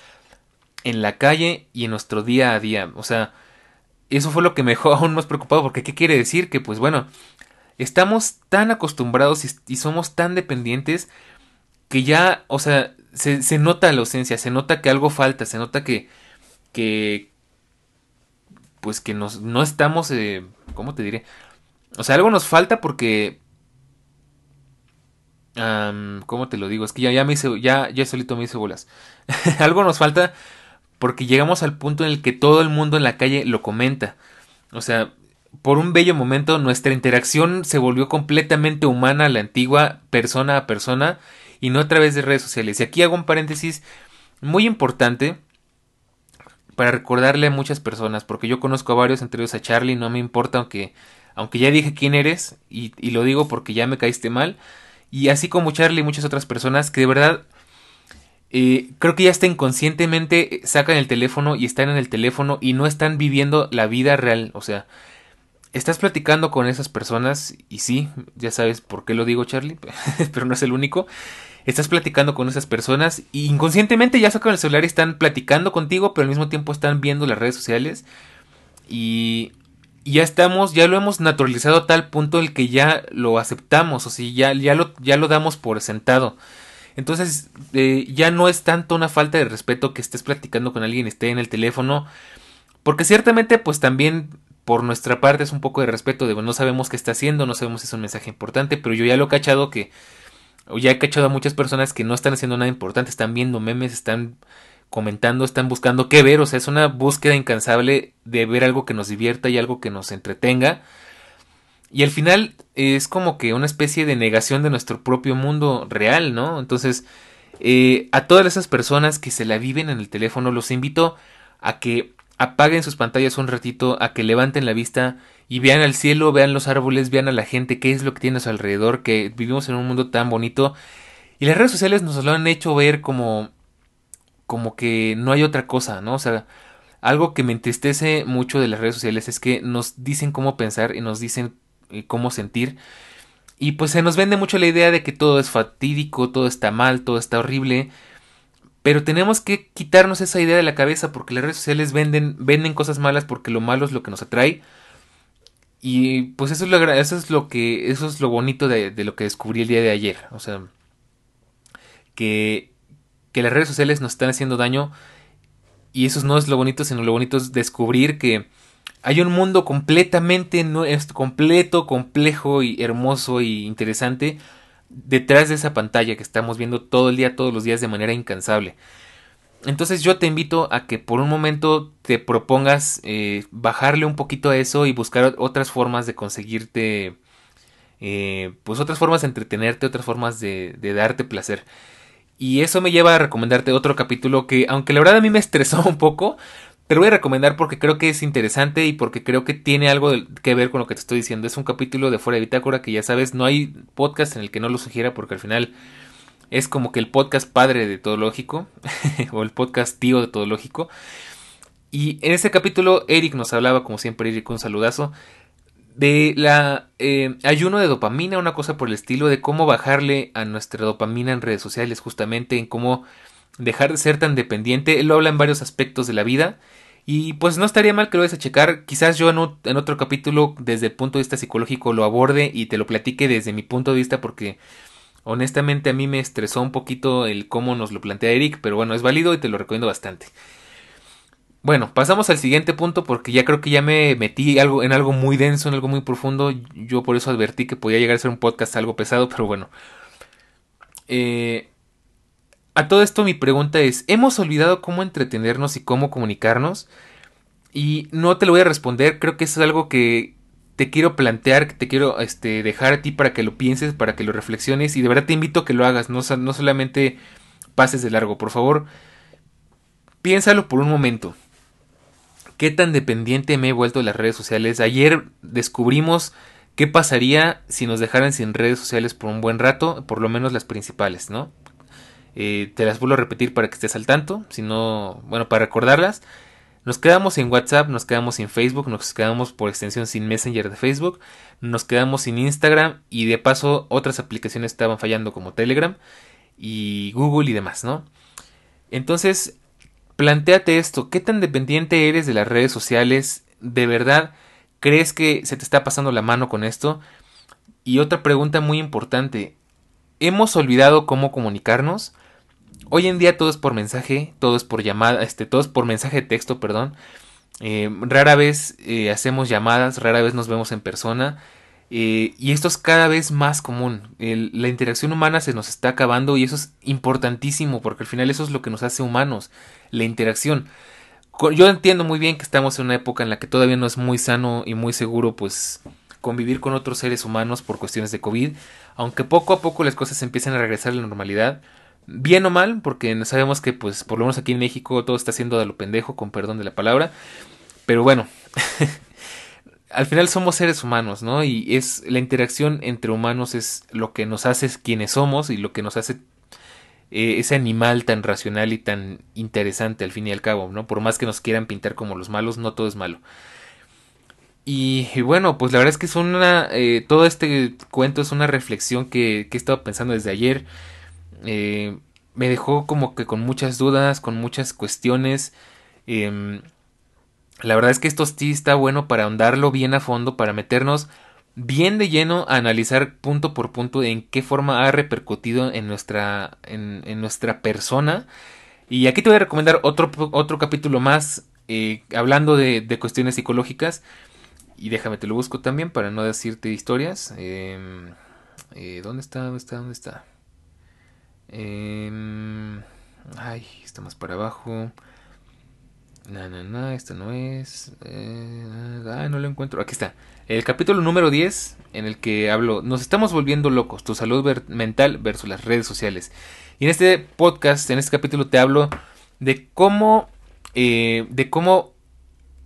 en la calle y en nuestro día a día. O sea, eso fue lo que me dejó aún más preocupado porque ¿qué quiere decir? Que pues bueno, estamos tan acostumbrados y, somos tan dependientes que ya, o sea, se, nota la ausencia, se nota que algo falta, se nota que, que pues que no estamos, eh, ¿cómo te diré? O sea, algo nos falta porque... ¿Cómo te lo digo? Es que ya, ya me hice, ya, ya solito me hice bolas. algo nos falta porque llegamos al punto en el que todo el mundo en la calle lo comenta. O sea, por un bello momento nuestra interacción se volvió completamente humana, la antigua, persona a persona, y no a través de redes sociales. Y aquí hago un paréntesis muy importante para recordarle a muchas personas, porque yo conozco a varios, entre ellos a Charlie, no me importa aunque, aunque ya dije quién eres, y, y lo digo porque ya me caíste mal, y así como Charlie y muchas otras personas que de verdad eh, creo que ya está inconscientemente, sacan el teléfono y están en el teléfono y no están viviendo la vida real. O sea, estás platicando con esas personas y sí, ya sabes por qué lo digo Charlie, pero no es el único. Estás platicando con esas personas y inconscientemente ya sacan el celular y están platicando contigo, pero al mismo tiempo están viendo las redes sociales y, ya estamos, ya lo hemos naturalizado a tal punto el que ya lo aceptamos, o sea, ya, ya, lo, ya lo damos por sentado. Entonces eh, ya no es tanto una falta de respeto que estés platicando con alguien, esté en el teléfono, porque ciertamente pues también por nuestra parte es un poco de respeto, de no sabemos qué está haciendo, no sabemos si es un mensaje importante, pero yo ya lo he cachado que ya he cachado a muchas personas que no están haciendo nada importante, están viendo memes, están comentando, están buscando qué ver, o sea, es una búsqueda incansable de ver algo que nos divierta y algo que nos entretenga. Y al final es como que una especie de negación de nuestro propio mundo real, ¿no? Entonces, eh, a todas esas personas que se la viven en el teléfono, los invito a que apaguen sus pantallas un ratito, a que levanten la vista y vean al cielo, vean los árboles, vean a la gente, qué es lo que tiene a su alrededor, que vivimos en un mundo tan bonito. Y las redes sociales nos lo han hecho ver como como que no hay otra cosa, ¿no? O sea, algo que me entristece mucho de las redes sociales es que nos dicen cómo pensar y nos dicen cómo sentir. Y pues se nos vende mucho la idea de que todo es fatídico, todo está mal, todo está horrible. Pero tenemos que quitarnos esa idea de la cabeza porque las redes sociales venden, venden cosas malas porque lo malo es lo que nos atrae. Y pues eso es lo, eso es lo que, eso es lo bonito de, de lo que descubrí el día de ayer. O sea, que que las redes sociales nos están haciendo daño y eso no es lo bonito, sino lo bonito es descubrir que hay un mundo completamente es completo, complejo y hermoso y interesante detrás de esa pantalla que estamos viendo todo el día, todos los días de manera incansable. Entonces yo te invito a que por un momento te propongas eh, bajarle un poquito a eso y buscar otras formas de conseguirte, eh, pues otras formas de entretenerte, otras formas de, de darte placer. Y eso me lleva a recomendarte otro capítulo que, aunque la verdad a mí me estresó un poco, te lo voy a recomendar porque creo que es interesante y porque creo que tiene algo que ver con lo que te estoy diciendo. Es un capítulo de Fuera de Bitácora que ya sabes, no hay podcast en el que no lo sugiera porque al final es como que el podcast padre de Todo Lógico o el podcast tío de Todo Lógico. Y en ese capítulo Eric nos hablaba, como siempre Eric, un saludazo, de la eh, ayuno de dopamina, una cosa por el estilo, de cómo bajarle a nuestra dopamina en redes sociales, justamente en cómo dejar de ser tan dependiente. Él lo habla en varios aspectos de la vida. Y pues no estaría mal que lo vayas a checar. Quizás yo en, otro capítulo, desde el punto de vista psicológico, lo aborde y te lo platique desde mi punto de vista, porque honestamente a mí me estresó un poquito el cómo nos lo plantea Eric, pero bueno, es válido y te lo recomiendo bastante. Bueno, pasamos al siguiente punto porque ya creo que ya me metí algo, en algo muy denso, en algo muy profundo. Yo por eso advertí que podía llegar a ser un podcast algo pesado, pero bueno. Eh, a todo esto mi pregunta es, ¿hemos olvidado cómo entretenernos y cómo comunicarnos? Y no te lo voy a responder, creo que eso es algo que te quiero plantear, que te quiero este, dejar a ti para que lo pienses, para que lo reflexiones y de verdad te invito a que lo hagas, no, no solamente pases de largo, por favor, piénsalo por un momento qué tan dependiente me he vuelto de las redes sociales. Ayer descubrimos qué pasaría si nos dejaran sin redes sociales por un buen rato, por lo menos las principales, ¿no? Eh, te las vuelvo a repetir para que estés al tanto, si no, bueno, para recordarlas. Nos quedamos en WhatsApp, nos quedamos en Facebook, nos quedamos por extensión sin Messenger de Facebook, nos quedamos sin Instagram y de paso otras aplicaciones estaban fallando como Telegram y Google y demás, ¿no? Entonces, Plantéate esto, ¿qué tan dependiente eres de las redes sociales? ¿De verdad crees que se te está pasando la mano con esto? Y otra pregunta muy importante, ¿hemos olvidado cómo comunicarnos? Hoy en día todo es por mensaje, todo es por llamada, este, todo es por mensaje de texto, perdón. Eh, rara vez eh, hacemos llamadas, rara vez nos vemos en persona. Eh, y esto es cada vez más común. la interacción humana se nos está acabando y eso es importantísimo porque al final eso es lo que nos hace humanos, la interacción. Yo entiendo muy bien que estamos en una época en la que todavía no es muy sano y muy seguro pues convivir con otros seres humanos por cuestiones de COVID, aunque poco a poco las cosas empiezan a regresar a la normalidad, bien o mal, porque sabemos que pues por lo menos aquí en México todo está siendo de lo pendejo, con perdón de la palabra, pero bueno, al final somos seres humanos, ¿no? Y es la interacción entre humanos es lo que nos hace quienes somos y lo que nos hace eh, ese animal tan racional y tan interesante al fin y al cabo, ¿no? Por más que nos quieran pintar como los malos, no todo es malo. Y, bueno, pues la verdad es que es una. Eh, todo este cuento es una reflexión que, que he estado pensando desde ayer. Eh, me dejó como que con muchas dudas, con muchas cuestiones. Em, la verdad es que esto sí está bueno para ahondarlo bien a fondo, para meternos bien de lleno a analizar punto por punto en qué forma ha repercutido en nuestra, en, nuestra persona. Y aquí te voy a recomendar otro, otro capítulo más eh, hablando de, cuestiones psicológicas. Y déjame, te lo busco también para no decirte historias. Em, eh, ¿Dónde está? ¿Dónde está? ¿Dónde está? Em, ay, está más para abajo. No, no, no, esto no es. Eh, ah, no lo encuentro. Aquí está. El capítulo número 10, en el que hablo. Nos estamos volviendo locos. Tu salud mental versus las redes sociales. Y en este podcast, en este capítulo, te hablo de cómo. Eh, de cómo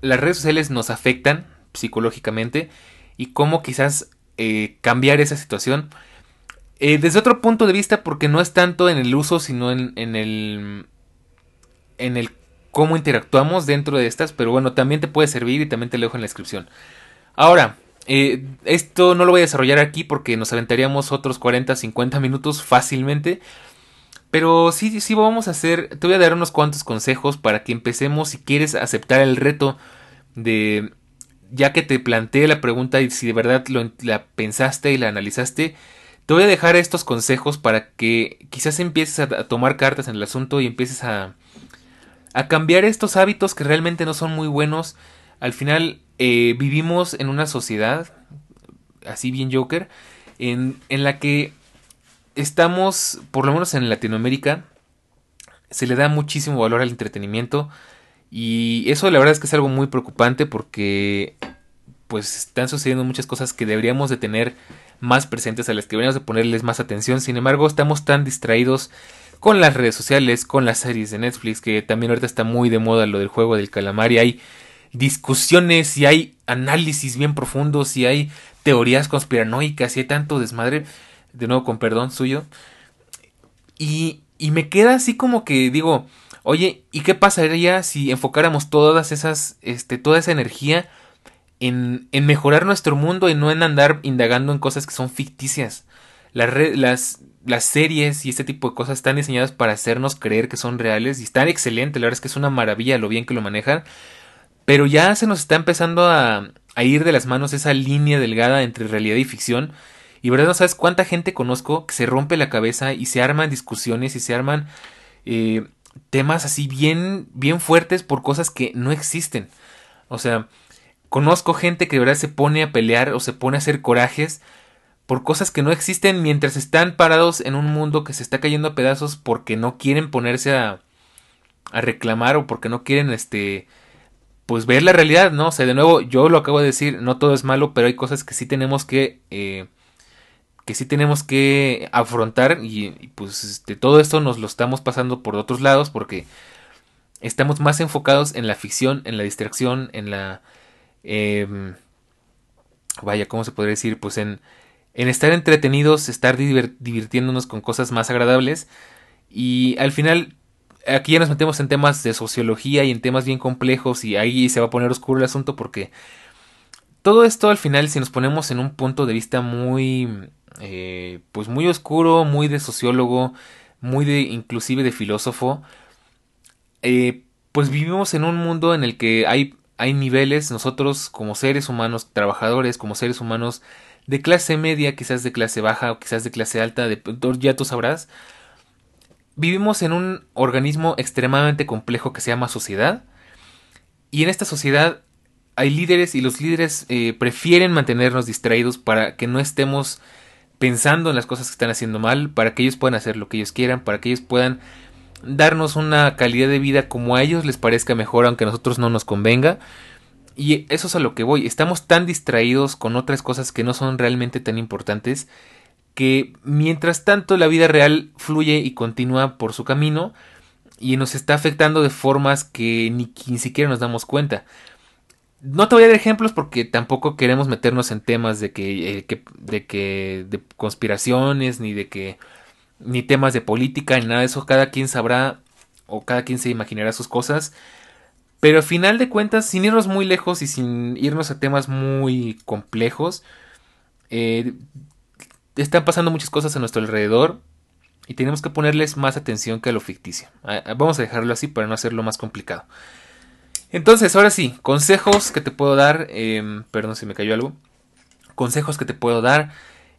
las redes sociales nos afectan psicológicamente. Y cómo quizás eh, cambiar esa situación. Desde otro punto de vista, porque no es tanto en el uso, sino en, en el. En el cómo interactuamos dentro de estas, pero bueno, también te puede servir y también te lo dejo en la descripción. Ahora, eh, esto no lo voy a desarrollar aquí porque nos aventaríamos otros 40, 50 minutos fácilmente. Pero sí, sí vamos a hacer, te voy a dar unos cuantos consejos para que empecemos si quieres aceptar el reto de, ya que te planteé la pregunta y si de verdad lo, la pensaste y la analizaste, te voy a dejar estos consejos para que quizás empieces a tomar cartas en el asunto y empieces a, a cambiar estos hábitos que realmente no son muy buenos. Al final eh, vivimos en una sociedad, así bien Joker, en, en la que estamos, por lo menos en Latinoamérica, se le da muchísimo valor al entretenimiento y eso la verdad es que es algo muy preocupante porque pues están sucediendo muchas cosas que deberíamos de tener más presentes a las que deberíamos de ponerles más atención. Sin embargo, estamos tan distraídos con las redes sociales, con las series de Netflix, que también ahorita está muy de moda lo del juego del calamar y hay discusiones y hay análisis bien profundos y hay teorías conspiranoicas y hay tanto desmadre, de nuevo con perdón suyo. Y, y me queda así como que digo, oye, ¿y qué pasaría si enfocáramos todas esas, este, toda esa energía en, en mejorar nuestro mundo y no en andar indagando en cosas que son ficticias? Las, las, las series y este tipo de cosas están diseñadas para hacernos creer que son reales y están excelentes, la verdad es que es una maravilla lo bien que lo manejan, pero ya se nos está empezando a, a ir de las manos esa línea delgada entre realidad y ficción. Y verdad no sabes cuánta gente conozco que se rompe la cabeza y se arman discusiones y se arman eh, temas así bien, bien fuertes por cosas que no existen. O sea, conozco gente que de verdad se pone a pelear o se pone a hacer corajes por cosas que no existen mientras están parados en un mundo que se está cayendo a pedazos porque no quieren ponerse a, a reclamar o porque no quieren este pues ver la realidad, ¿no? O sea, de nuevo, yo lo acabo de decir, no todo es malo, pero hay cosas que sí tenemos que eh, que sí tenemos que afrontar y, pues este, todo esto nos lo estamos pasando por otros lados porque estamos más enfocados en la ficción, en la distracción, en la em, vaya, ¿cómo se podría decir? Pues en en estar entretenidos, estar divirtiéndonos con cosas más agradables. Y al final, aquí ya nos metemos en temas de sociología y en temas bien complejos y ahí se va a poner oscuro el asunto porque todo esto al final, si nos ponemos en un punto de vista muy, eh, pues muy oscuro, muy de sociólogo, muy de inclusive de filósofo, eh, pues vivimos en un mundo en el que hay, hay niveles, nosotros como seres humanos, trabajadores, como seres humanos, de clase media, quizás de clase baja o quizás de clase alta, de, ya tú sabrás, vivimos en un organismo extremadamente complejo que se llama sociedad. Y en esta sociedad hay líderes y los líderes eh, prefieren mantenernos distraídos para que no estemos pensando en las cosas que están haciendo mal, para que ellos puedan hacer lo que ellos quieran, para que ellos puedan darnos una calidad de vida como a ellos les parezca mejor, aunque a nosotros no nos convenga. Y eso es a lo que voy. Estamos tan distraídos con otras cosas que no son realmente tan importantes que mientras tanto la vida real fluye y continúa por su camino y nos está afectando de formas que ni, siquiera nos damos cuenta. No te voy a dar ejemplos porque tampoco queremos meternos en temas de que, eh, de que de conspiraciones ni de que ni temas de política ni nada de eso. Cada quien sabrá o cada quien se imaginará sus cosas. Pero al final de cuentas, sin irnos muy lejos y sin irnos a temas muy complejos, eh, están pasando muchas cosas a nuestro alrededor y tenemos que ponerles más atención que a lo ficticio. Ah, ah, vamos a dejarlo así para no hacerlo más complicado. Entonces, ahora sí, consejos que te puedo dar. Em, perdón si me cayó algo. Consejos que te puedo dar.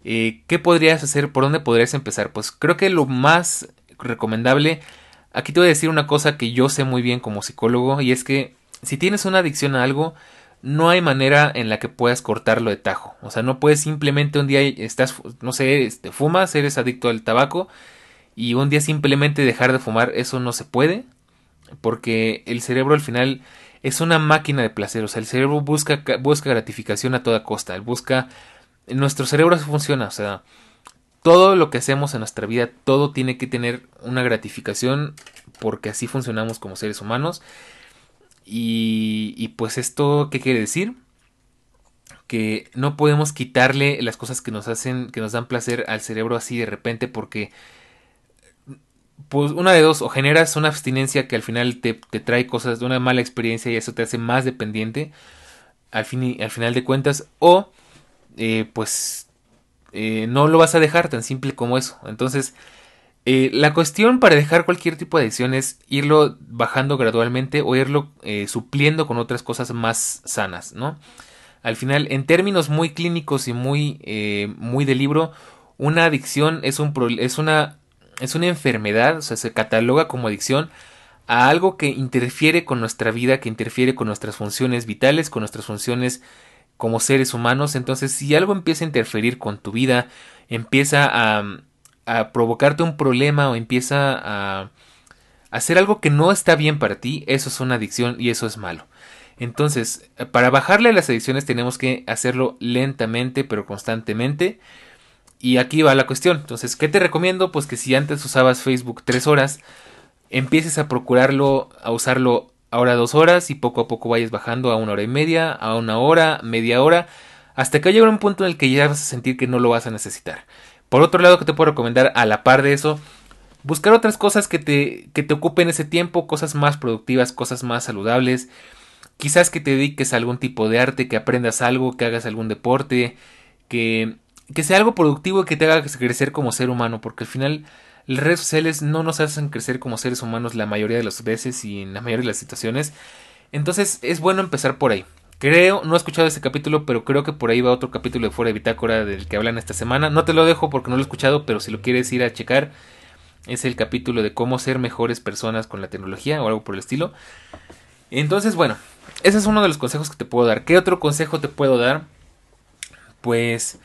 Eh, ¿Qué podrías hacer? ¿Por dónde podrías empezar? Pues creo que lo más recomendable Aquí te voy a decir una cosa que yo sé muy bien como psicólogo y es que si tienes una adicción a algo, no hay manera en la que puedas cortarlo de tajo. O sea, no puedes simplemente un día estás, no sé, este, fumas, eres adicto al tabaco y un día simplemente dejar de fumar, eso no se puede, porque el cerebro al final es una máquina de placer, o sea, el cerebro busca, busca gratificación a toda costa, busca, nuestro cerebro funciona, o sea, todo lo que hacemos en nuestra vida, todo tiene que tener una gratificación porque así funcionamos como seres humanos. Y, y pues esto, ¿qué quiere decir? Que no podemos quitarle las cosas que nos hacen, que nos dan placer al cerebro así de repente porque pues una de dos, o generas una abstinencia que al final te, te, trae cosas de una mala experiencia y eso te hace más dependiente al, fin al final de cuentas, o eh, pues eh, no lo vas a dejar tan simple como eso. Entonces, eh, la cuestión para dejar cualquier tipo de adicción es irlo bajando gradualmente o irlo supliendo con otras cosas más sanas, ¿no? Al final, en términos muy clínicos y muy, muy de libro, una adicción es, un es una es una enfermedad, o sea, se cataloga como adicción a algo que interfiere con nuestra vida, que interfiere con nuestras funciones vitales, con nuestras funciones como seres humanos. Entonces, si algo empieza a interferir con tu vida, empieza a, provocarte un problema o empieza a hacer algo que no está bien para ti, eso es una adicción y eso es malo. Entonces, para bajarle las adicciones tenemos que hacerlo lentamente pero constantemente. Y aquí va la cuestión. Entonces, ¿qué te recomiendo? Pues que si antes usabas Facebook tres horas, empieces a procurarlo, a usarlo ahora dos horas y poco a poco vayas bajando a una hora y media, a una hora, media hora, hasta que llegue un punto en el que ya vas a sentir que no lo vas a necesitar. Por otro lado, que te puedo recomendar a la par de eso, buscar otras cosas que te, que te ocupen ese tiempo, cosas más productivas, cosas más saludables. Quizás que te dediques a algún tipo de arte, que aprendas algo, que hagas algún deporte, que que sea algo productivo y que te haga crecer como ser humano, porque al final las redes sociales no nos hacen crecer como seres humanos la mayoría de las veces y en la mayoría de las situaciones. Entonces es bueno empezar por ahí. Creo, no he escuchado ese capítulo, pero creo que por ahí va otro capítulo de Fuera de Bitácora del que hablan esta semana. No te lo dejo porque no lo he escuchado, pero si lo quieres ir a checar, es el capítulo de cómo ser mejores personas con la tecnología o algo por el estilo. Entonces, bueno, ese es uno de los consejos que te puedo dar. ¿Qué otro consejo te puedo dar? Pues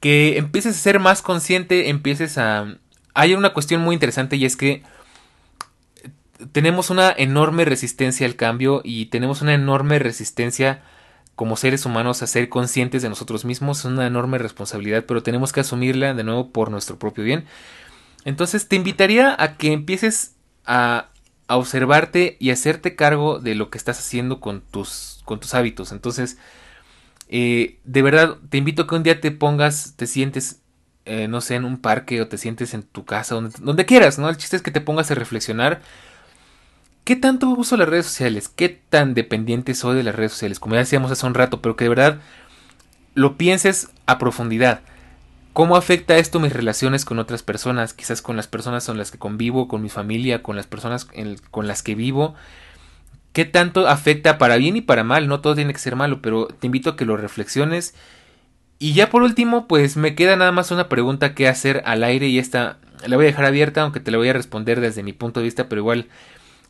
que empieces a ser más consciente, empieces a... Hay una cuestión muy interesante y es que tenemos una enorme resistencia al cambio y tenemos una enorme resistencia como seres humanos a ser conscientes de nosotros mismos. Es una enorme responsabilidad, pero tenemos que asumirla de nuevo por nuestro propio bien. Entonces te invitaría a que empieces a, a observarte y hacerte cargo de lo que estás haciendo con tus, con tus hábitos. Entonces, eh, de verdad, te invito a que un día te pongas, te sientes, eh, no sé, en un parque o te sientes en tu casa, donde, donde quieras, ¿no? El chiste es que te pongas a reflexionar. ¿Qué tanto uso las redes sociales? ¿Qué tan dependiente soy de las redes sociales? Como ya decíamos hace un rato, pero que de verdad lo pienses a profundidad. ¿Cómo afecta esto mis relaciones con otras personas? Quizás con las personas con las que convivo, con mi familia, con las personas con las que vivo qué tanto afecta para bien y para mal, no todo tiene que ser malo, pero te invito a que lo reflexiones. Y ya por último, pues me queda nada más una pregunta que hacer al aire y esta la voy a dejar abierta, aunque te la voy a responder desde mi punto de vista, pero igual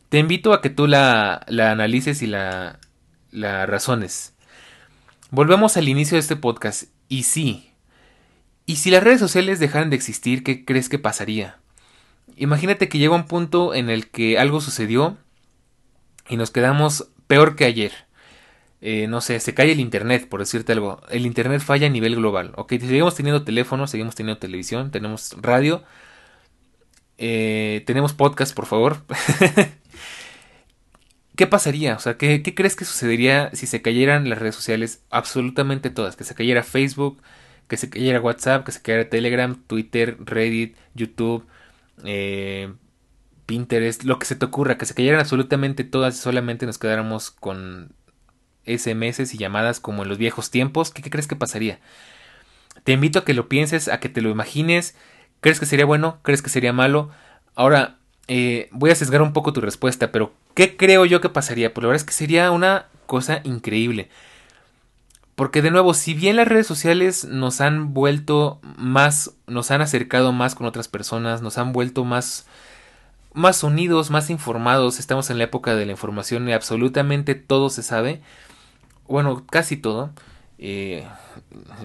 te invito a que tú la, la analices y la, la razones. Volvemos al inicio de este podcast. Y sí, ¿y si las redes sociales dejaran de existir, qué crees que pasaría? Imagínate que llega un punto en el que algo sucedió y nos quedamos peor que ayer. Eh, no sé, se cae el Internet, por decirte algo. El Internet falla a nivel global. Ok, seguimos teniendo teléfono, seguimos teniendo televisión, tenemos radio, eh, tenemos podcast, por favor. ¿Qué pasaría? O sea, ¿qué, ¿qué, crees que sucedería si se cayeran las redes sociales? Absolutamente todas. Que se cayera Facebook, que se cayera WhatsApp, que se cayera Telegram, Twitter, Reddit, YouTube, eh, Pinterest, lo que se te ocurra, que se cayeran absolutamente todas y solamente nos quedáramos con SMS y llamadas como en los viejos tiempos, ¿qué, crees que pasaría? Te invito a que lo pienses, a que te lo imagines. ¿Crees que sería bueno? ¿Crees que sería malo? Ahora, eh, voy a sesgar un poco tu respuesta, pero ¿qué creo yo que pasaría? Pues la verdad es que sería una cosa increíble. Porque de nuevo, si bien las redes sociales nos han vuelto más, nos han acercado más con otras personas, nos han vuelto más más unidos, más informados. Estamos en la época de la información y absolutamente todo se sabe. Bueno, casi todo. Eh,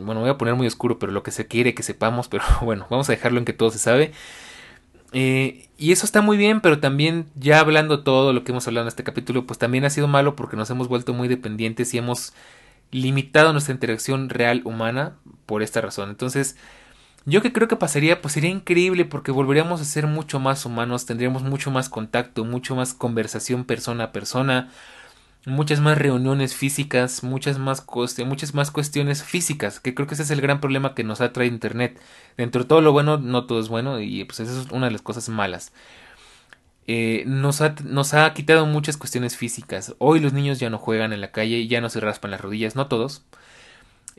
bueno, voy a poner muy oscuro, pero lo que se quiere que sepamos, pero bueno, vamos a dejarlo en que todo se sabe. Eh, y eso está muy bien, pero también ya hablando todo lo que hemos hablado en este capítulo, pues también ha sido malo porque nos hemos vuelto muy dependientes y hemos limitado nuestra interacción real humana por esta razón. Entonces, yo que creo que pasaría, pues sería increíble porque volveríamos a ser mucho más humanos, tendríamos mucho más contacto, mucho más conversación persona a persona, muchas más reuniones físicas, muchas más, muchas más cuestiones físicas, que creo que ese es el gran problema que nos ha traído Internet. Dentro de todo lo bueno, no todo es bueno y pues esa es una de las cosas malas. Eh, nos, ha, nos ha quitado muchas cuestiones físicas. Hoy los niños ya no juegan en la calle, ya no se raspan las rodillas, no todos.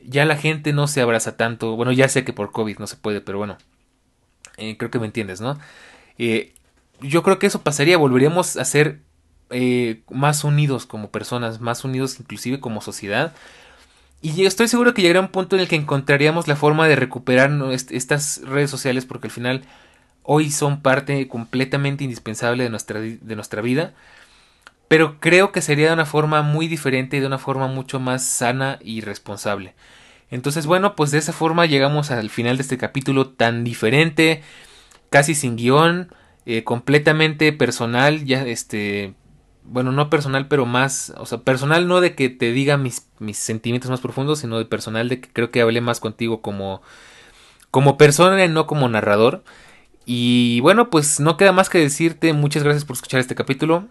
Ya la gente no se abraza tanto. Bueno, ya sé que por COVID no se puede, pero bueno. Eh, creo que me entiendes, ¿no? Eh, yo creo que eso pasaría, volveríamos a ser eh, más unidos como personas, más unidos inclusive como sociedad. Y estoy seguro que llegará un punto en el que encontraríamos la forma de recuperar estas redes sociales porque al final hoy son parte completamente indispensable de nuestra, de nuestra vida. Pero creo que sería de una forma muy diferente y de una forma mucho más sana y responsable. Entonces, bueno, pues de esa forma llegamos al final de este capítulo tan diferente, casi sin guion, eh, completamente personal, ya este bueno, no personal, pero más, o sea, personal no de que te diga mis, mis sentimientos más profundos, sino de personal de que creo que hablé más contigo como, como persona y no como narrador. Y bueno, pues no queda más que decirte muchas gracias por escuchar este capítulo.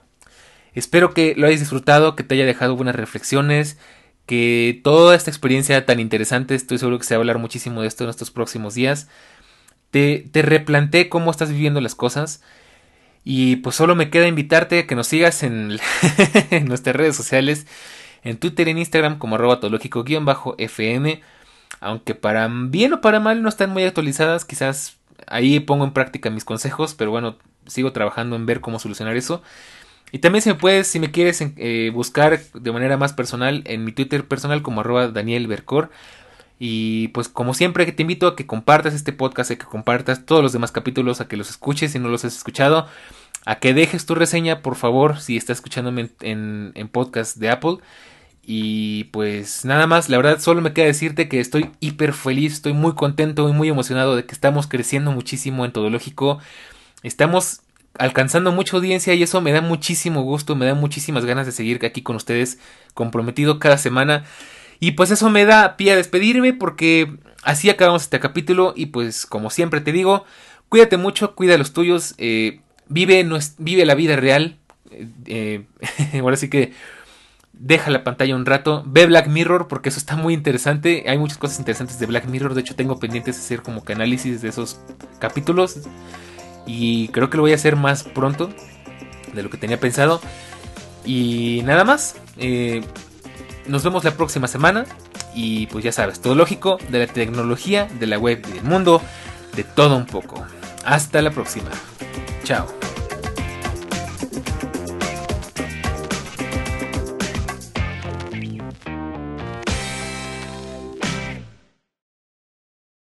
Espero que lo hayas disfrutado, que te haya dejado buenas reflexiones, que toda esta experiencia tan interesante, estoy seguro que se va a hablar muchísimo de esto en estos próximos días, te, te replantee cómo estás viviendo las cosas y pues solo me queda invitarte a que nos sigas en, nuestras redes sociales, en Twitter y en Instagram como arroba fm Aunque para bien o para mal no están muy actualizadas, quizás ahí pongo en práctica mis consejos, pero bueno, sigo trabajando en ver cómo solucionar eso. Y también si me puedes, si me quieres eh, buscar de manera más personal en mi Twitter personal como arroba Daniel Bercor. Y pues como siempre te invito a que compartas este podcast, a que compartas todos los demás capítulos, a que los escuches si no los has escuchado, a que dejes tu reseña por favor si estás escuchándome en, en, podcast de Apple. Y pues nada más, la verdad solo me queda decirte que estoy hiper feliz, estoy muy contento y muy emocionado de que estamos creciendo muchísimo en todo lógico. Estamos alcanzando mucha audiencia y eso me da muchísimo gusto, me da muchísimas ganas de seguir aquí con ustedes comprometido cada semana. Y pues eso me da pie a despedirme porque así acabamos este capítulo y pues como siempre te digo, cuídate mucho, cuida los tuyos, eh, vive, vive la vida real. Eh, ahora sí que deja la pantalla un rato, ve Black Mirror porque eso está muy interesante, hay muchas cosas interesantes de Black Mirror, de hecho tengo pendientes de hacer como que análisis de esos capítulos y creo que lo voy a hacer más pronto de lo que tenía pensado. Y nada más. Eh, nos vemos la próxima semana. Y pues ya sabes, todo lógico de la tecnología, de la web y del mundo, de todo un poco. Hasta la próxima. Chao.